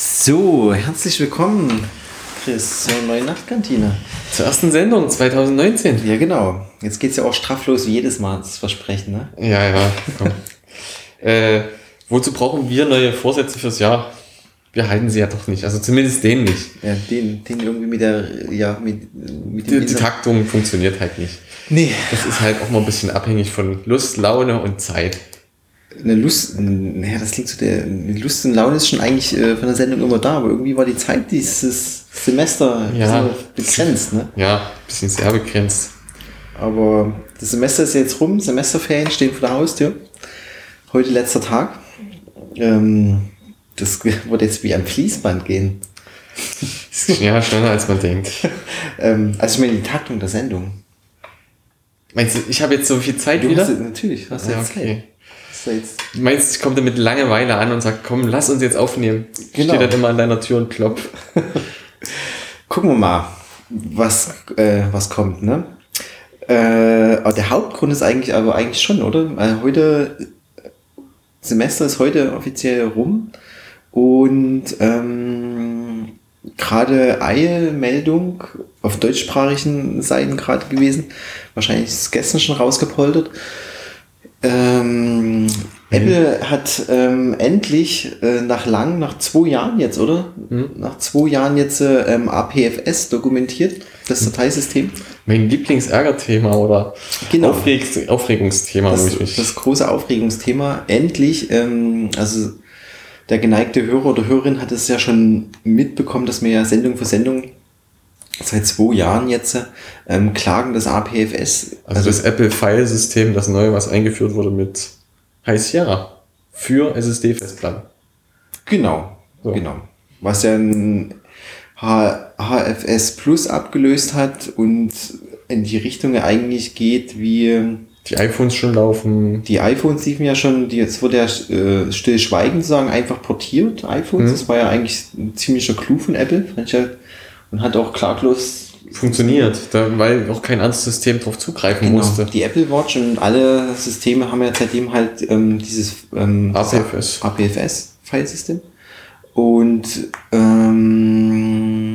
So, herzlich willkommen, Chris, zur neuen Nachtkantine. Zur ersten Sendung 2019. Ja, genau. Jetzt geht es ja auch straflos wie jedes Mal, das Versprechen, ne? Ja, ja. komm. äh, wozu brauchen wir neue Vorsätze fürs Jahr? Wir halten sie ja doch nicht. Also zumindest den nicht. Ja, den, den irgendwie mit der, ja, mit, mit Die, die Taktung funktioniert halt nicht. Nee. Das ist halt auch mal ein bisschen abhängig von Lust, Laune und Zeit. Eine Lust, naja, das klingt so, der Lust und Laune ist schon eigentlich äh, von der Sendung immer da, aber irgendwie war die Zeit dieses Semester Ja. begrenzt, ne? Ja, ein bisschen sehr begrenzt. Aber das Semester ist jetzt rum, Semesterferien stehen vor der Haustür. Heute letzter Tag. Ähm, das wird jetzt wie am Fließband gehen. Ja schneller als man denkt. Ähm, also ich meine die Taktung der Sendung. Meinst du, ich habe jetzt so viel Zeit Du wieder? hast, natürlich, hast du ja, jetzt okay. Zeit. Jetzt, Du meinst, ich komme da mit Langeweile an und sag, komm, lass uns jetzt aufnehmen. Genau. Steht dann immer an deiner Tür und klopft. gucken wir mal, was, äh, was kommt, ne? Äh, aber der Hauptgrund ist eigentlich aber eigentlich schon, oder? Weil heute Semester ist heute offiziell rum und ähm, gerade Eilmeldung auf deutschsprachigen Seiten gerade gewesen. Wahrscheinlich ist es gestern schon rausgepoltert. Ähm, Apple hat ähm, endlich äh, nach lang, nach zwei Jahren jetzt, oder? Nach zwei Jahren jetzt äh, ähm, APFS dokumentiert, das Dateisystem. Mein Lieblingsärgerthema oder Genau. Aufreg Aufregungsthema, Das, ich mich. das große Aufregungsthema. Endlich, ähm, also der geneigte Hörer oder Hörerin hat es ja schon mitbekommen, dass wir ja Sendung für Sendung seit zwei Jahren jetzt ähm, klagen das APFS. also das Apple-File-System, das neu, was eingeführt wurde mit High Sierra für SSD-Festplatten. Genau, So. genau. Was ja ein H HFS Plus abgelöst hat und in die Richtung eigentlich geht, wie Die iPhones schon laufen. die iPhones liefen ja schon, die, jetzt wurde ja äh, stillschweigend sozusagen einfach portiert, iPhones. Mhm. Das war ja eigentlich ein ziemlicher Clou von Apple, fand ich ja, und hat auch klaglos Funktioniert, da, weil auch kein anderes System drauf zugreifen Genau. musste. Die Apple Watch und alle Systeme haben ja seitdem halt ähm, dieses ähm, APFS. APFS-Filesystem. Und ähm,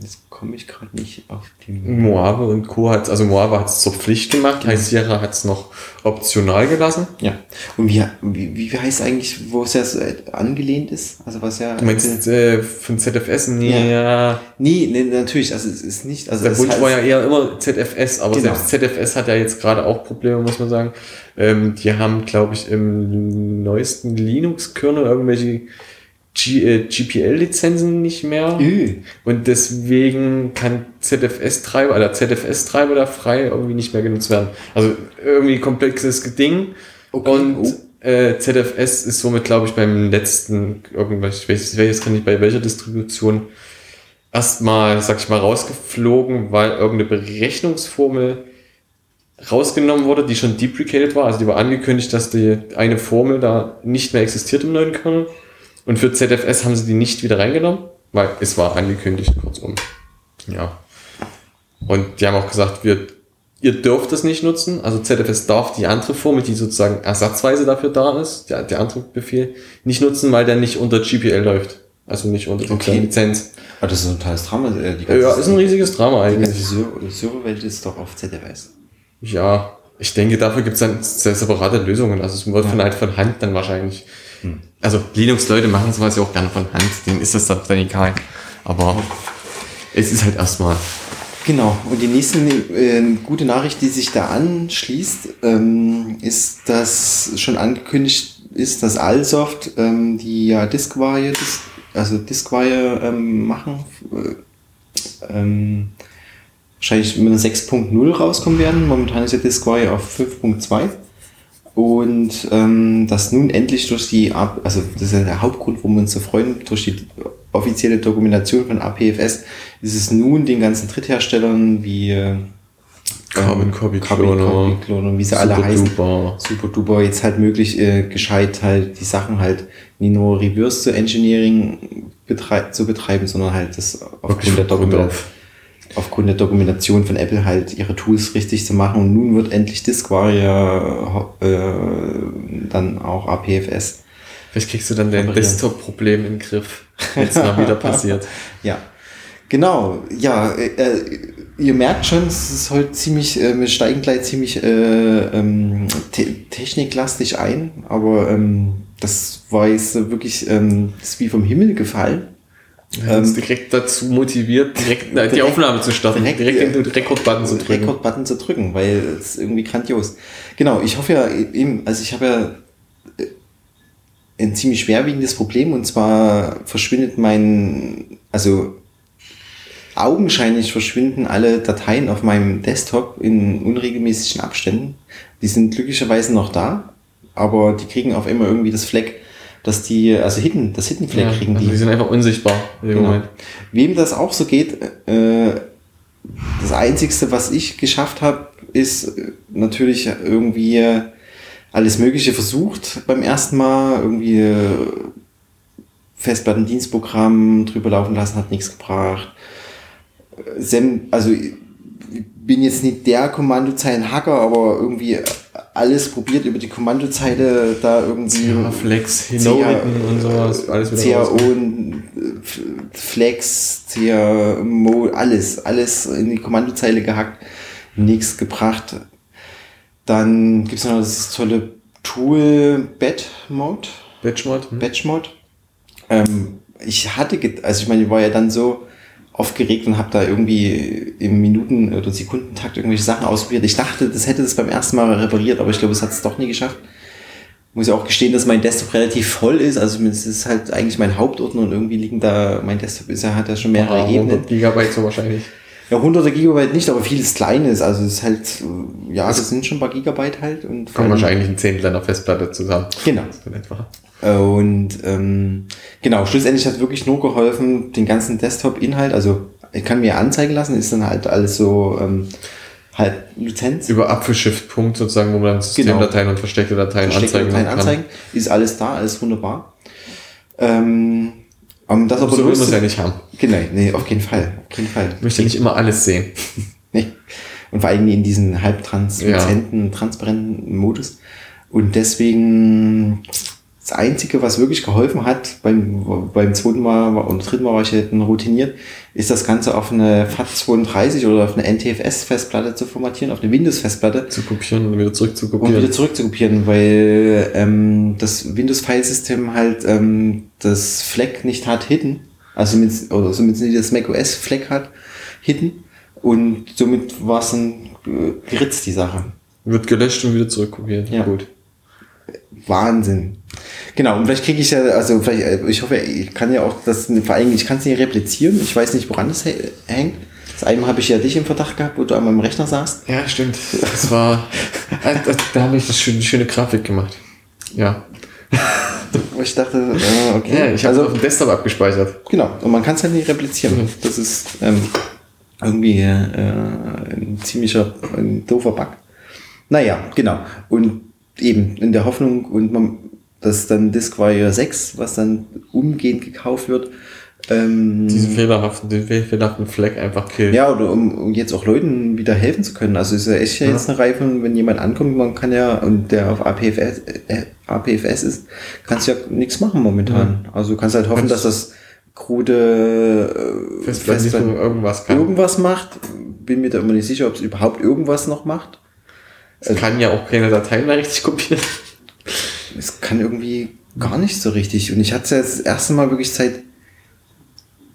jetzt komme ich gerade nicht auf die. Moave und Co. hat also Moave hat es zur Pflicht gemacht, High Sierra hat es noch optional gelassen. Ja. Und wie, wie, wie heißt eigentlich, wo es ja so, äh, angelehnt ist? Also was ja. Du meinst äh, von ZFS? Nee, ja. Nee, nee, natürlich, also es ist nicht. Also Der Wunsch heißt- war ja eher immer ZFS, aber Genau. selbst ZFS hat ja jetzt gerade auch Probleme, muss man sagen. Ähm, die haben, glaube ich, im neuesten Linux-Kernel irgendwelche G äh, GPL-Lizenzen nicht mehr. Ü. Und deswegen kann ZFS-Treiber, oder ZFS-Treiber da frei irgendwie nicht mehr genutzt werden. Also irgendwie komplexes Ding. Okay. Und Oh. äh, ZFS ist somit, glaube ich, beim letzten, irgendwas, ich weiß, ich weiß jetzt gar nicht bei welcher Distribution, erstmal, sag ich mal, rausgeflogen, weil irgendeine Berechnungsformel rausgenommen wurde, die schon deprecated war. Also die war angekündigt, dass die eine Formel da nicht mehr existiert im neuen Kernel. Und für ZFS haben sie die nicht wieder reingenommen, weil es war angekündigt, kurzum. Ja. Und die haben auch gesagt, wir, ihr dürft es nicht nutzen. Also ZFS darf die andere Formel, die sozusagen ersatzweise dafür da ist, der, der andere Befehl, nicht nutzen, weil der nicht unter GPL läuft. Also nicht unter Okay. der Lizenz. Ah, das ist ein totales Drama. äh, Die Ja, ist ein riesiges Drama die eigentlich. ganze Server- Serverwelt ist doch auf ZFS. Ja, ich denke, dafür gibt es dann sehr separate Lösungen. Also es wird von halt von Hand dann wahrscheinlich. Also Linux-Leute machen sowas ja auch gerne von Hand, denen ist das dann egal. Aber es ist halt erstmal. Genau, und die nächste äh, gute Nachricht, die sich da anschließt, ähm, ist, dass schon angekündigt ist, dass Allsoft, ähm, die ja Diskwire, Dis also Diskwire ähm, machen, äh, ähm, wahrscheinlich mit einer 6.0 rauskommen werden. Momentan ist ja Diskwire auf 5.2. Und ähm, dass nun endlich durch die, also das ist ja der Hauptgrund, warum wir uns so freuen, durch die offizielle Dokumentation von APFS ist es nun den ganzen Drittherstellern wie äh, Carbon Copy Cloner, wie sie alle Super heißen, Duper. super duper jetzt halt möglich, äh, gescheit halt die Sachen halt nicht nur Reverse zu Engineering betrei zu betreiben, sondern halt das aufgrund der, Dokumentation. Aufgrund der Dokumentation von Apple halt ihre Tools richtig zu machen. Und nun wird endlich Diskwire äh, dann auch APFS. Vielleicht kriegst du dann dein. Desktop-Problem in den Griff. wenn es mal wieder passiert. Ja, genau. Ja, äh, ihr merkt schon, es ist heute ziemlich, äh, wir steigen gleich ziemlich äh, ähm, te techniklastig ein, aber ähm, das war jetzt wirklich ähm, ist wie vom Himmel gefallen. Ja, ähm, direkt dazu motiviert, direkt, direkt die Aufnahme zu starten, direkt, direkt den Rekordbutton zu drücken. Rekordbutton zu drücken, weil es irgendwie grandios. Genau, ich hoffe ja eben, also ich habe ja äh, ein ziemlich schwerwiegendes Problem und zwar verschwindet mein, also augenscheinlich verschwinden alle Dateien auf meinem Desktop in unregelmäßigen Abständen. Die sind glücklicherweise noch da, aber die kriegen auf immer irgendwie das Fleck dass die, also Hidden, das Hidden Flag ja, kriegen also die. Die sind einfach unsichtbar. Genau. Wem das auch so geht, äh, das Einzigste, was ich geschafft habe, ist natürlich irgendwie alles Mögliche versucht beim ersten Mal. Irgendwie Festplattendienstprogramm drüber laufen lassen, hat nichts gebracht. Sem, also bin jetzt nicht der Kommandozeilen-Hacker, aber irgendwie alles probiert über die Kommandozeile da irgendwie. Ja, Flex, hinritten und sowas, alles wieder CAO, Flex, CA, Mo, alles, alles in die Kommandozeile gehackt, nichts gebracht. Dann gibt es noch das tolle Tool Batch Mode. Batch Mode. Hm. Batch Mode. Ähm, ich hatte, also ich meine, ich war ja dann so, aufgeregt und habe da irgendwie im Minuten- oder Sekundentakt irgendwelche Sachen ausprobiert. Ich dachte, das hätte das beim ersten Mal repariert, aber ich glaube, es hat es doch nie geschafft. Muss ja auch gestehen, dass mein Desktop relativ voll ist. Also es ist halt eigentlich mein Hauptordner und irgendwie liegen da, mein Desktop ist ja, hat ja schon mehrere ah, Ebenen. Gigabyte so wahrscheinlich. Ja, hunderte Gigabyte nicht, aber vieles Kleines. Also es ist halt, ja, das sind schon ein paar Gigabyte halt. Und kommt wahrscheinlich ein Zehntel einer Festplatte zusammen. Genau. Und ähm, genau, schlussendlich hat wirklich nur geholfen, den ganzen Desktop-Inhalt, also ich kann mir anzeigen lassen, ist dann halt alles so ähm, halt Lizenz. Über Apfelshift-Punkt sozusagen, wo man dann Systemdateien genau. und versteckte Dateien versteckte anzeigen Dateien kann. anzeigen. Ist alles da, alles wunderbar. Ähm, um das aber so will man es ja nicht haben. Genau, nee, auf jeden Fall. Auf jeden Fall. Ich möchte nicht immer alles sehen. nee. Und vor allem in diesen halbtransparenten, ja. transparenten Modus. Und deswegen das Einzige, was wirklich geholfen hat, beim, beim zweiten Mal und dritten Mal war ich halt routiniert, ist das Ganze auf eine FAT32 oder auf eine NTFS-Festplatte zu formatieren, auf eine Windows-Festplatte. Zu kopieren und wieder zurück zu kopieren. Und wieder zurück zu kopieren, weil ähm, das Windows-Filesystem halt ähm, das Fleck nicht hat hidden, also mit, oder somit nicht das macOS Fleck hat hidden und somit war es dann äh, geritzt, die Sache. Wird gelöscht und wieder zurückkopiert. Ja. Gut. Wahnsinn. Genau, und vielleicht kriege ich ja, also vielleicht, äh, ich hoffe, ich kann ja auch das, vor allem, ich kann es nicht replizieren, ich weiß nicht, woran das hängt. Das eine habe ich ja dich im Verdacht gehabt, wo du an meinem Rechner saßt. Ja, stimmt. Das war, äh, da habe ich das schöne, schöne Grafik gemacht. Ja. ich dachte, äh, okay. Ja, ich habe also, auf dem Desktop abgespeichert. Genau, und man kann es halt nicht replizieren. Mhm. Das ist ähm, irgendwie äh, ein ziemlicher, ein doofer Bug. Naja, genau. Und eben in der Hoffnung und man, dass dann Discwire 6, was dann umgehend gekauft wird, ähm, diesen fehlerhaften, den fehlerhaften Fleck einfach killen. Ja, oder um, um, jetzt auch Leuten wieder helfen zu können. Also ist ja echt ja. jetzt eine Reihe von, wenn jemand ankommt, man kann ja, und der auf APFS, äh, APFS ist, kannst ja nichts machen momentan. Ja. Also du kannst halt hoffen, dass das krude äh, Festplatten irgendwas kann. Irgendwas macht. Bin mir da immer nicht sicher, ob es überhaupt irgendwas noch macht. Es also, kann ja auch keine Dateien mehr richtig kopieren. Es kann irgendwie gar nicht so richtig. Und ich hatte ja das erste Mal wirklich seit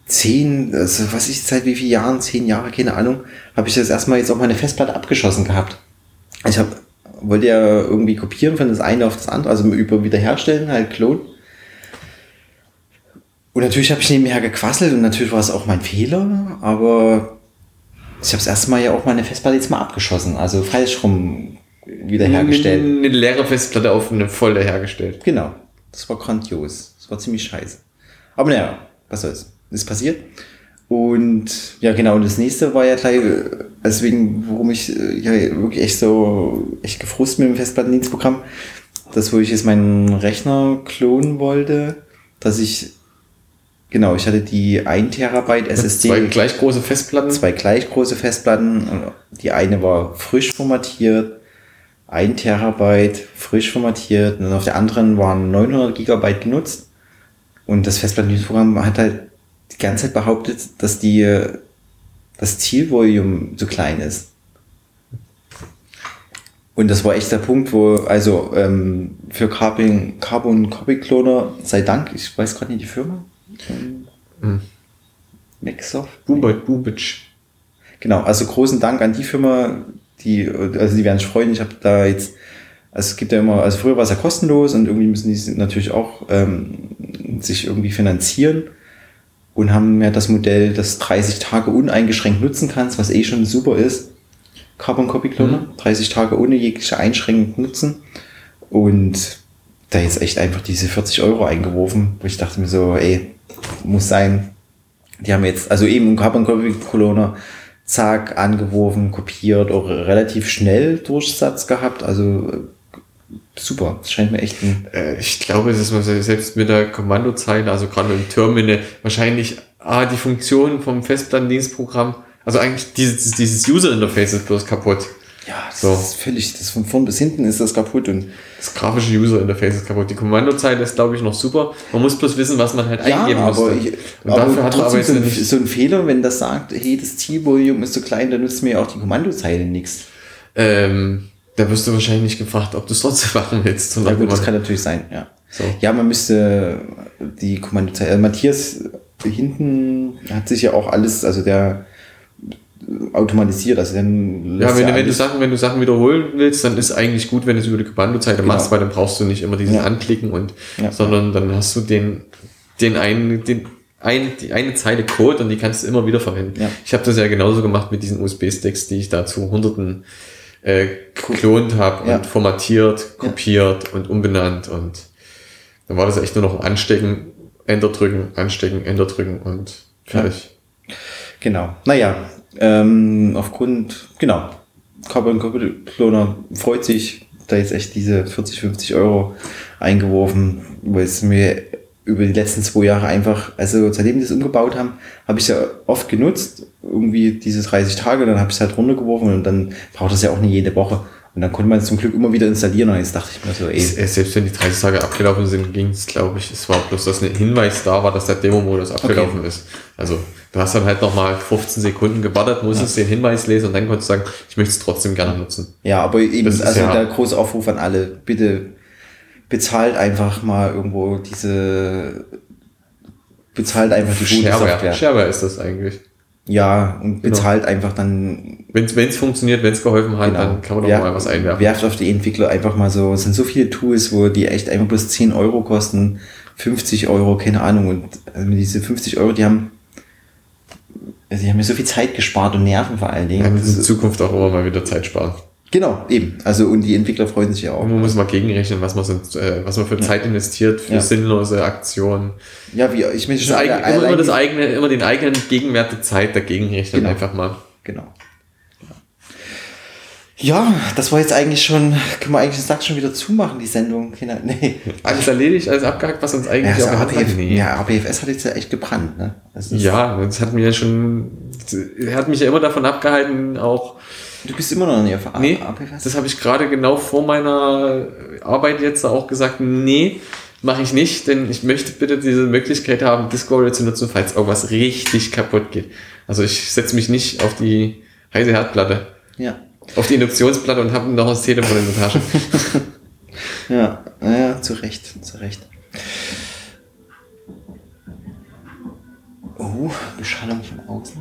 zehn, also was ich seit wie vielen Jahren, zehn Jahre, keine Ahnung, habe ich das erstmal jetzt auch meine Festplatte abgeschossen gehabt. Ich habe wollte ja irgendwie kopieren von das eine auf das andere, also über wiederherstellen, halt klonen. Und natürlich habe ich nebenher gequasselt und natürlich war es auch mein Fehler, aber ich habe das erste Mal ja auch meine Festplatte jetzt mal abgeschossen, also falsch rum wiederhergestellt. Eine, leere Festplatte auf eine volle hergestellt. Genau. Das war grandios. Das war ziemlich scheiße. Aber naja, was soll's. Ist passiert. Und ja, genau, und das nächste war ja gleich, deswegen, worum ich äh, ja wirklich echt so echt gefrust mit dem Festplattendienstprogramm, das, wo ich jetzt meinen Rechner klonen wollte, dass ich Genau, ich hatte die 1 Terabyte SSD. Zwei gleich große Festplatten. Zwei gleich große Festplatten. Die eine war frisch formatiert, 1 Terabyte frisch formatiert und auf der anderen waren 900 Gigabyte genutzt. Und das Festplattenprogramm hat halt die ganze Zeit behauptet, dass die, das Zielvolumen zu klein ist. Und das war echt der Punkt, wo, also ähm, für Carbon, Carbon Copy Cloner, sei Dank, ich weiß gerade nicht die Firma. Ähm, Hm. Maxsoft? Boomboy, Boomwitch. Genau, also großen Dank an die Firma, die, also die werden sich freuen. Ich habe da jetzt, also es gibt ja immer, also früher war es ja kostenlos und irgendwie müssen die natürlich auch ähm, sich irgendwie finanzieren und haben ja das Modell, das 30 Tage uneingeschränkt nutzen kannst, was eh schon super ist. Carbon Copy Cloner, 30 Tage ohne jegliche Einschränkung nutzen. Und da jetzt echt einfach diese 40 Euro eingeworfen, wo ich dachte mir so, ey, muss sein. Die haben jetzt, also eben Carbon Copy Cloner, zack, angeworfen, kopiert, auch relativ schnell Durchsatz gehabt. Also äh, super. Das scheint mir echt ein. Äh, ich glaube, dass man selbst mit der Kommandozeile, also gerade mit dem Terminal, wahrscheinlich ah, die Funktion vom Festplattendienstprogramm, also eigentlich dieses, dieses User-Interface ist bloß kaputt. Ja, das So. ist völlig, das von vorn bis hinten ist das kaputt und Das grafische User-Interface ist kaputt. Die Kommandozeile ist, glaube ich, noch super. Man muss bloß wissen, was man halt eingeben aber, müsste. ich, Und aber dafür hat man aber jetzt so ein, so ein Fehler, wenn das sagt, hey, das Zielvolumen ist zu klein, dann nutzt mir ja auch die Kommandozeile nichts. Ähm, da wirst du wahrscheinlich nicht gefragt, ob du es trotzdem machen willst. Ja gut, das kann natürlich sein, ja. So. Ja, man müsste die Kommandozeile, äh, Matthias hinten hat sich ja auch alles, also der automatisiert, also dann Ja, wenn, du- wenn, du Sachen, wenn du Sachen wiederholen willst, dann ist eigentlich gut, wenn du es über die Kommandozeile Genau. machst, weil dann brauchst du nicht immer diesen Ja. Anklicken und, Ja. sondern dann hast du den, den einen, den, ein, die eine Zeile Code und die kannst du immer wieder verwenden. Ja. Ich habe das ja genauso gemacht mit diesen USB-Sticks, die ich da zu hunderten äh, geklont habe Ja. und formatiert, kopiert und umbenannt und dann war das echt nur noch Anstecken, Enter drücken, anstecken, Enter drücken und fertig. Genau. Naja, ähm, aufgrund, genau, Carbon Copy Cloner freut sich, da jetzt echt diese 40, 50 Euro eingeworfen, weil es mir über die letzten zwei Jahre einfach, also seitdem die das umgebaut haben, habe ich ja oft genutzt, irgendwie diese 30 Tage, dann habe ich es halt runtergeworfen und dann braucht das ja auch nicht jede Woche. Und dann konnte man es zum Glück immer wieder installieren und jetzt dachte ich mir so, ey, Selbst wenn die 30 Tage abgelaufen sind, ging es, glaube ich, es war bloß, dass ein Hinweis da war, dass der Demo-Modus abgelaufen ist. Also du hast dann halt nochmal 15 Sekunden gewartet, musstest den Hinweis lesen und dann konntest du sagen, ich möchte es trotzdem gerne nutzen. Ja, aber eben, Das also ja- der große Aufruf an alle, bitte bezahlt einfach mal irgendwo diese, bezahlt einfach die gute Shareware. Software. Shareware ist das eigentlich. Ja, und bezahlt einfach dann, Wenn es funktioniert, wenn es geholfen hat, genau, dann kann man doch mal was einwerfen. werft auf die Entwickler einfach mal so, es sind so viele Tools, wo die echt einfach bloß 10 Euro kosten, 50 Euro, keine Ahnung, und also diese 50 Euro, die haben, also die haben mir so viel Zeit gespart und Nerven vor allen Ja, Dingen. in Zukunft auch immer mal wieder Zeit sparen. Genau, eben, also und die Entwickler freuen sich ja auch. Und man muss mal gegenrechnen, was man, so, äh, was man für Zeit investiert, für Ja. sinnlose Aktionen. Ja, wie, ich möchte schon eigen, immer, das eigene, immer den eigenen Gegenwert der Zeit dagegen rechnen, Genau. einfach mal. Genau. Ja, das war jetzt eigentlich schon, können wir eigentlich den Sack schon wieder zumachen, die Sendung. Nee. Alles erledigt, alles abgehakt, was uns Ja, eigentlich das auch hat. Nee. ja, APFS hat jetzt ja echt gebrannt, ne? Das Ja, das hat mir ja schon, er hat mich ja immer davon abgehalten, auch, Du bist immer noch nicht auf nee, APFS? das habe ich gerade genau vor meiner Arbeit jetzt auch gesagt, nee, mache ich nicht, denn ich möchte bitte diese Möglichkeit haben, Discovery zu nutzen, falls irgendwas richtig kaputt geht. Also ich setze mich nicht auf die heiße Herdplatte, ja. Auf die Induktionsplatte und habe noch das Telefon in der Tasche. Ja, ja, zu Recht, zu Recht. Oh, Beschallung von außen.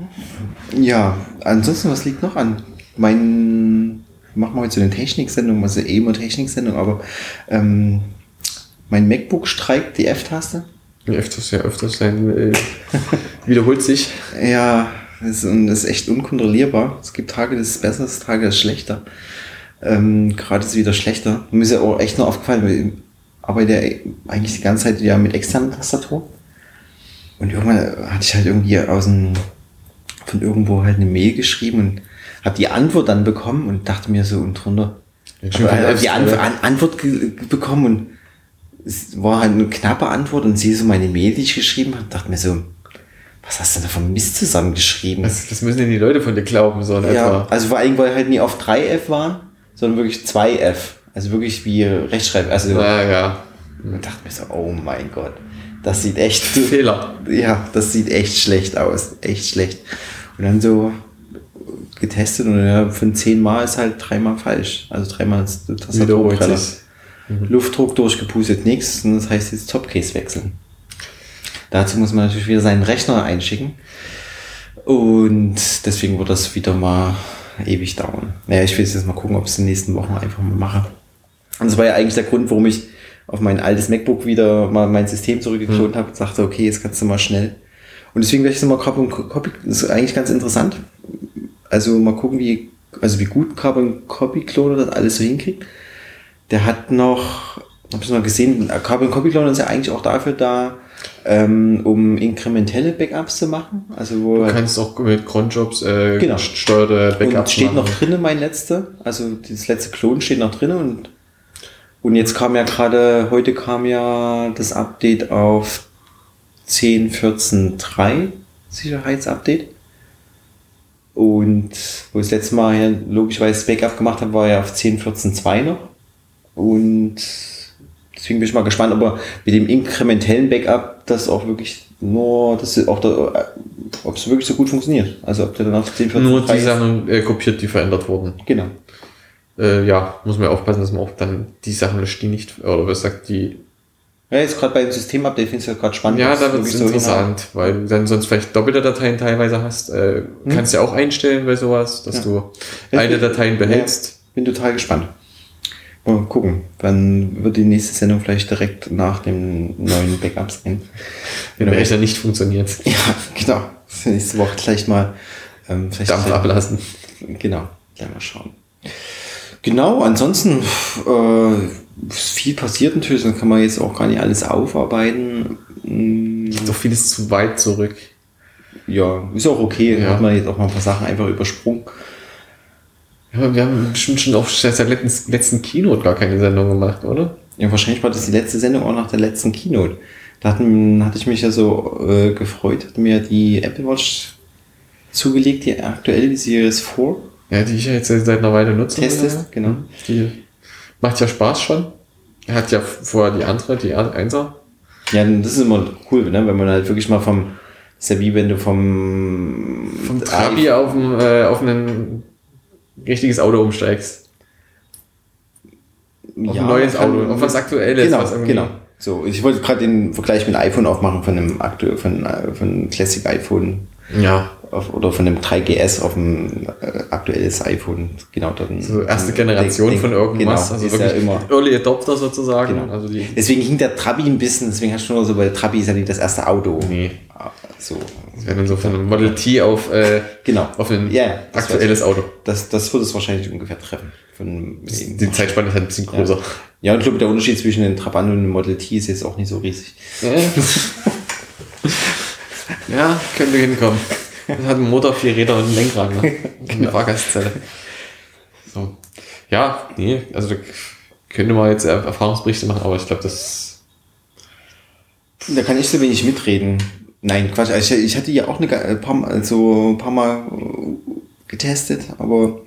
Ja, ansonsten, was liegt noch an? Mein, machen wir heute so eine Techniksendung, also eh immer Techniksendung, aber ähm, mein MacBook streikt die F-Taste. Wie öfters, ja, öfters sein, äh, wiederholt sich. Ja, das ist, und das ist echt unkontrollierbar. Es gibt Tage, das ist besser, es gibt Tage, das ist schlechter. Ähm, Gerade ist es wieder schlechter. Mir ist ja auch echt nur aufgefallen, weil ich arbeite ja eigentlich die ganze Zeit ja mit externer Tastatur. Und irgendwann hatte ich halt irgendwie aus dem, von irgendwo halt eine Mail geschrieben und habe die Antwort dann bekommen und dachte mir so und drunter. Ja, schon Aber von hab die An Apps, An Antwort bekommen und es war halt eine knappe Antwort und sehe so meine Mail, die ich geschrieben habe, dachte mir so, was hast du denn da von Mist zusammengeschrieben? Das, das müssen ja die Leute von dir glauben, so in Ja, etwa. also vor allem, weil halt nie auf 3F waren, sondern wirklich 2F. Also wirklich wie Rechtschreib. Also Na ja. ich dachte mir so, oh mein Gott. Das sieht echt. Fehler. Ja, das sieht echt schlecht aus. Echt schlecht. Und dann so getestet und ja, von zehnmal ist halt dreimal falsch. Also dreimal ist das Wiederholt Tastaturtrenner. sich. Luftdruck durchgepustet, nichts. Und das heißt jetzt Topcase wechseln. Dazu muss man natürlich wieder seinen Rechner einschicken. Und deswegen wird das wieder mal ewig dauern. Naja, ich will jetzt mal gucken, ob ich es in den nächsten Wochen einfach mal mache. Und das war ja eigentlich der Grund, warum ich auf mein altes MacBook wieder mal mein System zurückgeklont habe und sagte, okay, jetzt kannst du mal schnell. Und deswegen werde ich es mal Carbon Copy, das ist eigentlich ganz interessant. Also mal gucken, wie, also wie gut Carbon Copy Cloner das alles so hinkriegt. Der hat noch, habe ich noch gesehen, Carbon Copy Cloner ist ja eigentlich auch dafür da, ähm, um inkrementelle Backups zu machen. Also wo Du kannst auch mit Cronjobs äh, Genau. gesteuerte und Backups steht noch drinne mein letzter, also das letzte Klon steht noch drinne und und jetzt kam ja gerade, heute kam ja das Update auf 10.14.3 Sicherheitsupdate. Und wo ich das letzte Mal ja logischerweise das Backup gemacht habe, war ja auf 10.14.2 noch. Und deswegen bin ich mal gespannt, ob er mit dem inkrementellen Backup das auch wirklich nur, das auch da, ob es wirklich so gut funktioniert. Also ob der dann auf 10.14.3 Nur die. Sachen äh, kopiert, die verändert wurden. Genau. Äh, ja, muss man ja aufpassen, dass man auch dann die Sachen löscht, die nicht, oder was sagt die. Ja, jetzt gerade beim Systemupdate finde ich es ja gerade spannend. Ja, da wird es wirklich so interessant, weil du dann sonst vielleicht doppelte Dateien teilweise hast. Äh, Kannst ja auch einstellen bei sowas, dass Hm. Ja. du alte Dateien behältst. Ja, bin total gespannt. Mal gucken. Dann wird die nächste Sendung vielleicht direkt nach dem neuen Backup sein. Wenn der Rechner nicht funktioniert. Ja, genau. Nächste Woche vielleicht mal ähm, vielleicht Dampf ablassen. Genau, gleich mal schauen. Genau, ansonsten äh, ist viel passiert natürlich, dann kann man jetzt auch gar nicht alles aufarbeiten. Mm, Doch vieles zu weit zurück. Ja, ist auch okay. Ja. Hat man jetzt auch mal ein paar Sachen einfach übersprungen. Ja, wir haben bestimmt schon auf seit der letzten, letzten Keynote gar keine Sendung gemacht, oder? Ja, wahrscheinlich war das die letzte Sendung auch nach der letzten Keynote. Da hatten, hatte ich mich ja so äh, gefreut, hatte mir die Apple Watch zugelegt, die aktuelle, die Series 4. Ja, die ich ja jetzt seit einer Weile nutze. Testest, Ja. genau. Die macht ja Spaß schon. Er hat ja vorher die andere, die 1er. Ja, das ist immer cool, ne? wenn man halt wirklich mal vom, das ist ja wie wenn du vom, Vom Trabi auf ein, äh, auf ein richtiges Auto umsteigst. Auf ein neues Auto, auf was Aktuelles. Genau, was genau. So, ich wollte gerade den Vergleich mit dem iPhone aufmachen, von einem aktuell, von, äh, von Classic iPhone Ja, auf, oder von dem 3GS auf ein äh, aktuelles iPhone. Genau, dann. so erste Generation Denk- von irgendwas. Genau, also ist ja wirklich immer. Early Adopter sozusagen. Genau. Also Deswegen hing der Trabi ein bisschen, deswegen hast du nur so, weil Trabi ist ja nicht das erste Auto. Nee. Ah, So. das wäre dann so von einem Model T auf, äh, Genau. auf ein Ja, das aktuelles Auto. Das, das wird es wahrscheinlich ungefähr treffen. Von, Die Zeitspanne ist halt ein bisschen größer. ja, und ich glaube, der Unterschied zwischen dem Trabant und dem Model T ist jetzt auch nicht so riesig. Ja, könnte hinkommen. Das hat einen Motor, vier Räder und einen Lenkrad. Ne? Und eine Fahrgastzelle. So. Ja, nee, also da könnte man jetzt Erfahrungsberichte machen, aber ich glaube, das. Da kann ich so wenig mitreden. Nein, Quatsch. Also ich, ich hatte ja auch eine, ein paar, Mal- so ein paar Mal äh, getestet, aber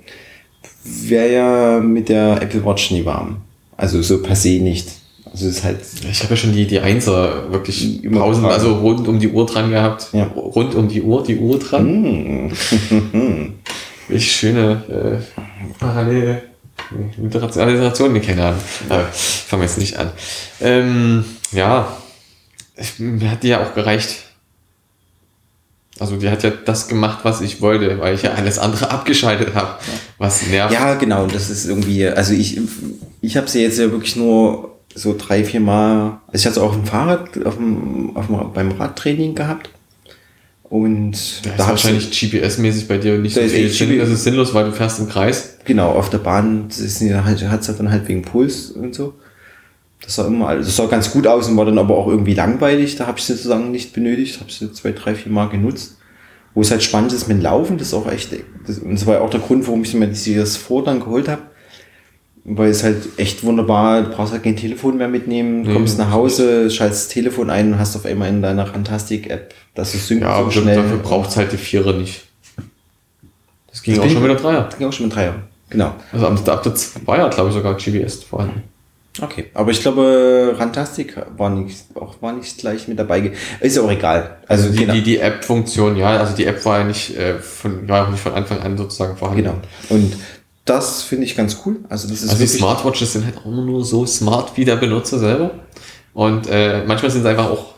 wäre ja mit der Apple Watch nie warm. Also so per se nicht. Also ist halt, Ich habe ja schon die, die Einser wirklich Immer also rund um die Uhr dran gehabt. Ja. Rund um die Uhr, die Uhr dran. mm, Welche schöne äh, Parallele. Literation, Alliteration, nee, keine Ahnung. Aber fangen wir jetzt nicht an. Ähm, ja, ich, mir hat die ja auch gereicht. Also die hat ja das gemacht, was ich wollte, weil ich ja alles andere abgeschaltet habe, was nervt. ja, genau. und Das ist irgendwie, also ich, ich habe sie jetzt ja wirklich nur so drei, vier Mal, also ich hatte es auch dem Fahrrad, auf dem, auf dem, beim Radtraining gehabt. Und Da ist hab ich- wahrscheinlich GPS-mäßig bei dir nicht Da so ist viel Sinn. Das ist sinnlos, weil du fährst im Kreis. Genau, auf der Bahn ist halt, hat es dann halt wegen Puls und so. Das sah immer, also das sah ganz gut aus und war dann aber auch irgendwie langweilig. Da habe ich sie sozusagen nicht benötigt, habe sie zwei, drei, vier Mal genutzt. Wo es halt spannend ist mit dem Laufen, das ist auch echt, das, und das war ja auch der Grund, warum ich mir die Series 4 dann geholt habe. Weil es halt echt wunderbar, du brauchst halt kein Telefon mehr mitnehmen, Nee, kommst nach das Hause, schaltest das Telefon ein und hast auf einmal in deiner Fantastic-App, dass es synkt Ja, so aber schnell. dafür braucht es halt die Vierer nicht. Das ging Das auch schon mit der Dreier. Das ging auch schon mit Dreier. Genau. Also ab ab der Zweier, glaube ich, sogar GPS vorhanden. Okay, aber ich glaube, Rantastic war nicht, auch war nicht gleich mit dabei. Ist ja auch egal. Also Die, genau. die, die App-Funktion, ja, also die App war ja nicht, äh, von, war auch nicht von Anfang an sozusagen vorhanden. genau. Und das finde ich ganz cool. Also das ist Also die Smartwatches sind halt auch nur so smart wie der Benutzer selber. Und äh, manchmal sind sie einfach auch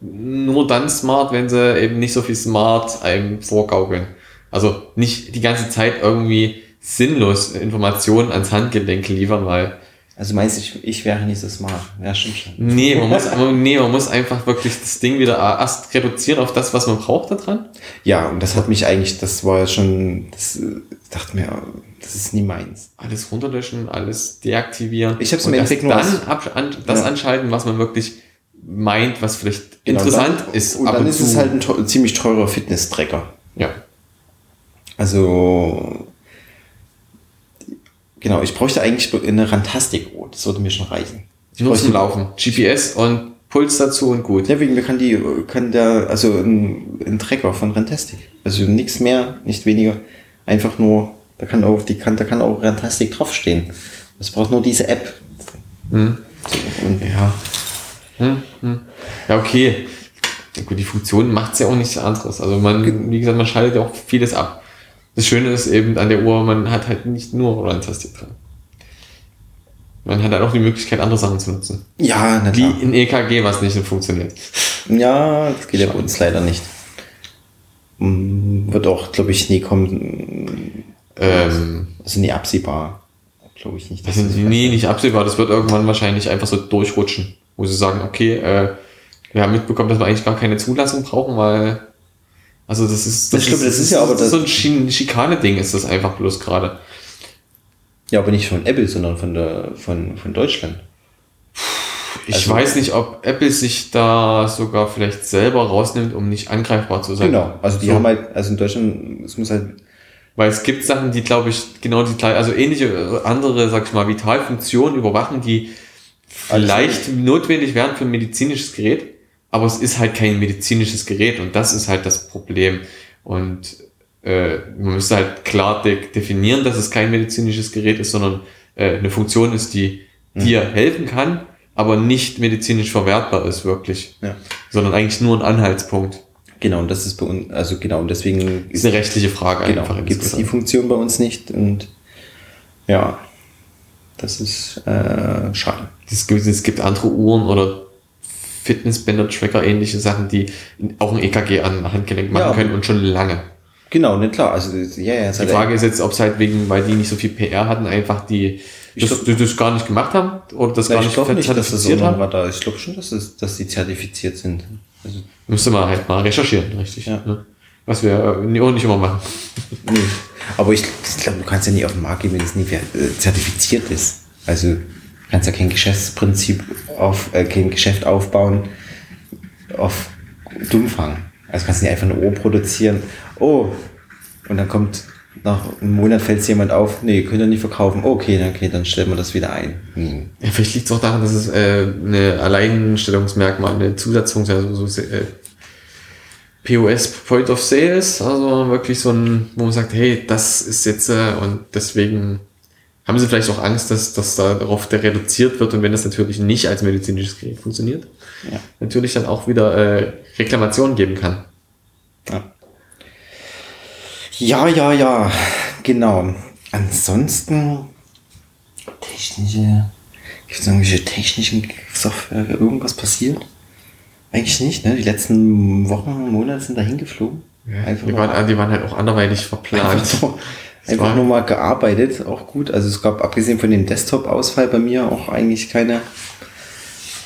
nur dann smart, wenn sie eben nicht so viel smart einem vorgaukeln. Also nicht die ganze Zeit irgendwie sinnlos Informationen ans Handgelenk liefern, weil Also meinst du, ich, ich wäre nicht so smart? Ja, stimmt schon. nee, man muss, nee, man muss einfach wirklich das Ding wieder erst reduzieren auf das, was man braucht da dran. Ja, und das hat mich eigentlich, das war schon, das dachte mir, das ist nie meins. Alles runterlöschen, alles deaktivieren. Ich hab's Und im erst Endeffekt nur dann ab, an, das Ja. anschalten, was man wirklich meint, was vielleicht Genau, interessant dann, ist. Und ab dann ist zu. es halt ein teu- ziemlich teurer Fitness-Tracker. ja. Also, genau, ich bräuchte eigentlich eine Rantastic-Uhr. Das würde mir schon reichen. Ich Nur zum Laufen. GPS und Puls dazu und gut. Ja, wegen mir kann die, kann der, also ein, ein Tracker von Rantastic. Also nichts mehr, nicht weniger. Einfach nur, da kann auch, die kann, da kann auch Rantastic draufstehen. Es braucht nur diese App. Hm. Und Ja. Hm, hm. Ja, okay. Gut, die Funktion macht's ja auch nichts anderes. Also man, wie gesagt, man schaltet ja auch vieles ab. Das Schöne ist eben an der Uhr, man hat halt nicht nur Randtastik dran. Man hat halt auch die Möglichkeit, andere Sachen zu nutzen. ja, na Wie klar. in EKG, was nicht funktioniert. Ja, das geht ja bei uns leider nicht. Mm, Wird auch, glaube ich, nie kommen. Ähm, Also nie absehbar. Glaube ich nicht. das sind nee, nicht absehbar. Das wird irgendwann wahrscheinlich einfach so durchrutschen, wo sie sagen, okay, äh, wir haben mitbekommen, dass wir eigentlich gar keine Zulassung brauchen, weil also das ist Das stimmt, das ist ja aber das- so ein Schikane-Ding ist das einfach bloß gerade. Ja, aber nicht von Apple, sondern von der von, von Deutschland. Ich Also- weiß nicht, ob Apple sich da sogar vielleicht selber rausnimmt, um nicht angreifbar zu sein. Genau. Also die So. haben halt, also in Deutschland, es muss halt. Weil es gibt Sachen, die, glaube ich, genau die gleiche, also ähnliche äh, andere, sag ich mal, Vitalfunktionen überwachen, die vielleicht notwendig wären für ein medizinisches Gerät, aber es ist halt kein medizinisches Gerät und das ist halt das Problem. Und äh, man müsste halt klar de definieren, dass es kein medizinisches Gerät ist, sondern äh, eine Funktion ist, die dir helfen kann, aber nicht medizinisch verwertbar ist, wirklich. Ja. Sondern eigentlich nur ein Anhaltspunkt. Genau, und das ist bei uns, also genau, und deswegen Ist eine rechtliche Frage genau, einfach gibt es die. Funktion bei uns nicht und ja, das ist äh, schade. Es gibt, es gibt andere Uhren oder Fitnessbänder, Tracker, ähnliche Sachen, die auch ein EKG an Handgelenk machen Ja. können und schon lange. Genau, ne, klar, also ja, ja, Die Frage ist jetzt, ob es halt wegen, weil die nicht so viel PR hatten, einfach die das, glaub- die das gar nicht gemacht haben oder das gar ich nicht glaube nicht, dass das zertifiziert irgendwann haben. war da. Ich glaube schon, dass, es, dass die zertifiziert sind. Also, Müsste man halt mal recherchieren, richtig. Ja. Ne? Was wir äh, auch nicht immer machen. nee. Aber ich, ich glaube, du kannst ja nie auf den Markt gehen, wenn es nie ver- äh, zertifiziert ist. Also du kannst ja kein Geschäftsprinzip auf, äh, kein Geschäft aufbauen auf Dummfang. Also kannst du nicht einfach eine Uhr produzieren. Oh, und dann kommt nach einem Monat fällt es jemand auf, nee, könnt ihr nicht verkaufen. Okay, dann, okay, dann stellen wir das wieder ein. Hm. Ja, vielleicht liegt es auch daran, dass es äh, eine Alleinstellungsmerkmal, eine Zusatzfunktion, also so äh, POS Point of Sale ist, also wirklich so ein, wo man sagt, hey, das ist jetzt äh, und deswegen haben sie vielleicht auch Angst, dass, dass darauf der reduziert wird und wenn das natürlich nicht als medizinisches Gerät funktioniert, Ja. natürlich dann auch wieder äh, Reklamationen geben kann. Ja. ja, ja, ja, genau. Ansonsten technische, gibt es irgendwelche technischen Software, irgendwas passiert? Eigentlich nicht, ne? Die letzten Wochen, Monate sind dahin geflogen. Die waren, die waren halt auch anderweitig verplant. Es einfach nur mal gearbeitet, auch gut. Also es gab abgesehen von dem Desktop-Ausfall bei mir auch eigentlich keine,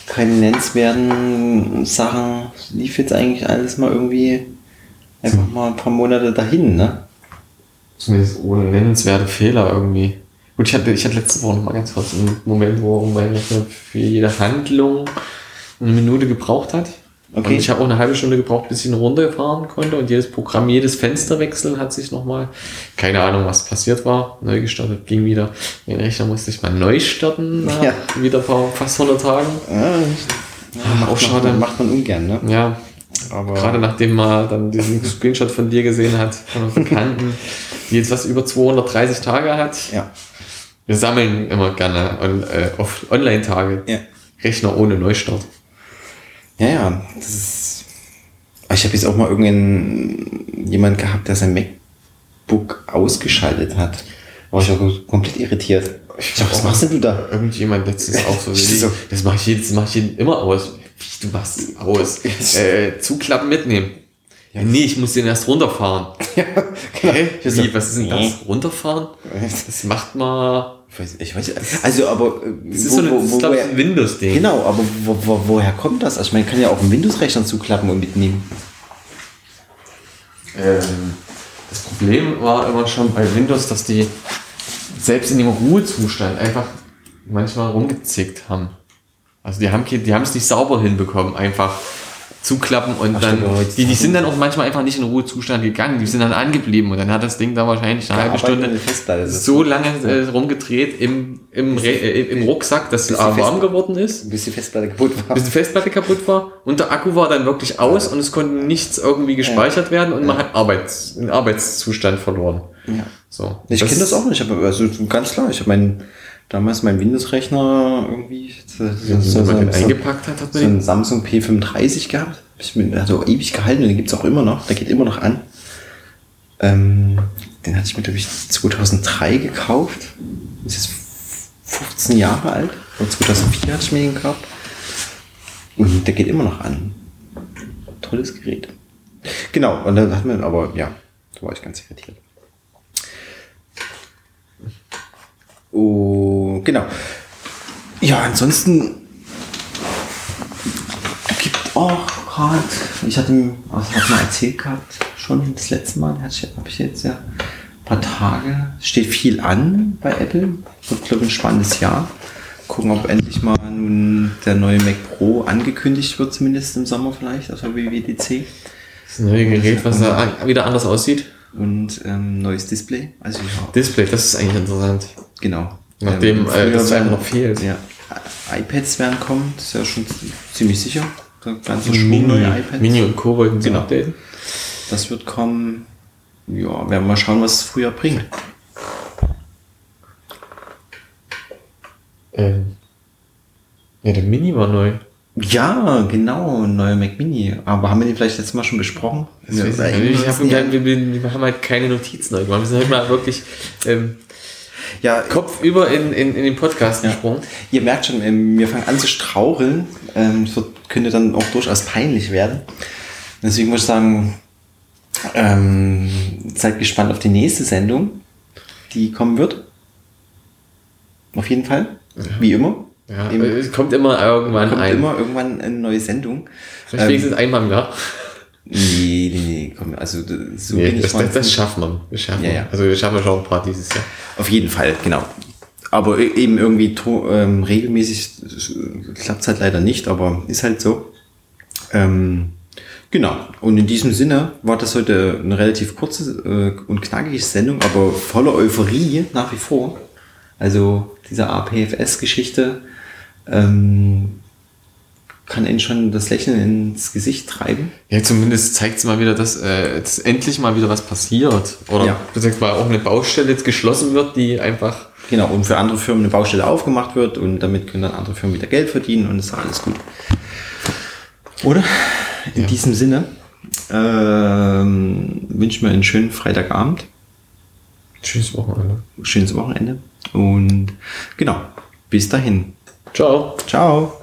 keine nennenswerten Sachen. Lief jetzt eigentlich alles mal irgendwie einfach mal ein paar Monate dahin, ne? Zumindest ohne nennenswerte Fehler irgendwie. Gut, ich hatte, ich hatte letzte Woche noch mal ganz kurz einen Moment, wo mein Rechner für jede Handlung eine Minute gebraucht hat. Okay. Und ich habe auch eine halbe Stunde gebraucht, bis ich ihn runterfahren konnte und jedes Programm, jedes Fenster wechseln hat sich nochmal. Keine Ahnung, was passiert war. Neu gestartet, ging wieder. Den Rechner musste ich mal neu starten, Ja. wieder vor fast 100 Tagen. Ja, Ah, auch schade. Macht, macht man ungern, ne? Ja, Aber Gerade nachdem man dann diesen Screenshot von dir gesehen hat, von einem Bekannten, die jetzt was über 230 Tage hat. ja. Wir sammeln immer gerne on, äh, auf Online-Tage. Ja. Rechner ohne Neustart. Ja, ja, das ist. Ich habe jetzt auch mal irgendeinen jemand gehabt, der sein MacBook ausgeschaltet hat. War ich auch komplett irritiert. Ich dachte, was machst denn du da? Irgendjemand letztens auch so. So. Das mache ich, jedes- das mach ich jeden immer aus. Wie, du machst es aus. Äh, Zuklappen mitnehmen. Ja, nee, ich muss den erst runterfahren. Ja, genau. So, Wie, was ist denn das? Runterfahren? Das macht man. Ich weiß, ich weiß also aber Das ist so eine, das ist, glaub ich, ein Windows-Ding. genau, aber wo, wo, woher kommt das? Also ich meine, kann ja auch einen Windows-Rechner zuklappen und mitnehmen. Ähm, das Problem war immer schon bei Windows, dass die selbst in dem Ruhezustand einfach manchmal rumgezickt haben. Also die haben die haben es nicht sauber hinbekommen, einfach zuklappen und Ach, dann stimmt, die, die sind dann auch manchmal einfach nicht in Ruhezustand gegangen, die sind dann angeblieben und dann hat das Ding da wahrscheinlich eine halbe Stunde Festplatte, so lange äh, rumgedreht im, im, äh, im Rucksack, dass es warm Fest- geworden ist. Bis die Festplatte kaputt war. bis die Festplatte kaputt war. Und der Akku war dann wirklich aus und es konnte nichts irgendwie gespeichert werden und man hat Arbeits, einen Arbeitszustand verloren. Ja. So. Ich kenne das auch nicht, aber also ganz klar, ich habe meinen damals meinen Windows-Rechner irgendwie so, Wenn so, so, den so, eingepackt hat, hat so einen Samsung P35 gehabt. Ich bin also ewig gehalten und den gibt es auch immer noch. Der geht immer noch an. Ähm, den hatte ich mir, glaube ich, 2003 gekauft. Ist jetzt 15 Jahre alt. Und 2004 hatte ich mir den gekauft. Und der geht immer noch an. Tolles Gerät. Genau, und dann hat man, aber ja, da war ich ganz irritiert. Oh, genau. Ja, ansonsten gibt auch gerade, ich hatte, was hat mal erzählt gehabt, schon das letzte Mal, habe ich jetzt ja ein paar Tage, steht viel an bei Apple, wird glaube ein spannendes Jahr. Gucken, ob endlich mal nun der neue Mac Pro angekündigt wird, zumindest im Sommer vielleicht, also WWDC. Das neue Gerät, was da wieder anders aussieht. Und ähm, neues Display. Also ja, Display, das ist eigentlich interessant. genau. Nachdem, äh, früher das einem noch fehlt. Ja, iPads werden kommen, das ist ja schon ziemlich sicher. Ganze Mini, neue iPads. Mini und Co. wollten sie Genau. updaten. Das wird kommen. Ja, werden wir mal schauen, was es früher bringt. Ähm, ja, der Mini war neu. Ja, genau, ein neuer Mac Mini. Aber haben wir den vielleicht letztes Mal schon besprochen? Weiß ich hab, wir, wir, wir haben halt keine Notizen heute gemacht. Wir sind halt mal wirklich ähm, ja, Kopf über in, in, in den Podcast Ja. gesprungen. Ihr merkt schon, ähm, wir fangen an zu straucheln. Ähm, Das wird, könnte dann auch durchaus peinlich werden. Deswegen muss ich sagen, ähm, seid gespannt auf die nächste Sendung, die kommen wird. Auf jeden Fall. Wie immer. Ja, Im- es kommt immer irgendwann kommt ein. immer irgendwann eine neue Sendung. Vielleicht wenigstens einmal im Jahr. Nee, nee, nee, komm, also so Nee, ich das, das, das schaffen wir. wir schaffen Ja, ja. Also wir schaffen schon ein paar dieses Jahr. Auf jeden Fall, genau. Aber e- eben irgendwie ähm, regelmäßig klappt es halt leider nicht, aber ist halt so. Ähm, genau. Und in diesem Sinne war das heute eine relativ kurze äh, und knackige Sendung, aber voller Euphorie nach wie vor. Also diese APFS-Geschichte ähm, kann ihnen schon das Lächeln ins Gesicht treiben. Ja, zumindest zeigt es mal wieder, dass, äh, dass endlich mal wieder was passiert. Oder Ja. beziehungsweise mal auch eine Baustelle jetzt geschlossen wird, die einfach. Genau, und für andere Firmen eine Baustelle aufgemacht wird und damit können dann andere Firmen wieder Geld verdienen und ist alles gut. Oder? In Ja. diesem Sinne ähm, wünschen wir einen schönen Freitagabend, Tschüss, Wochenende. schönes Wochenende und genau, bis dahin. Ciao. Ciao.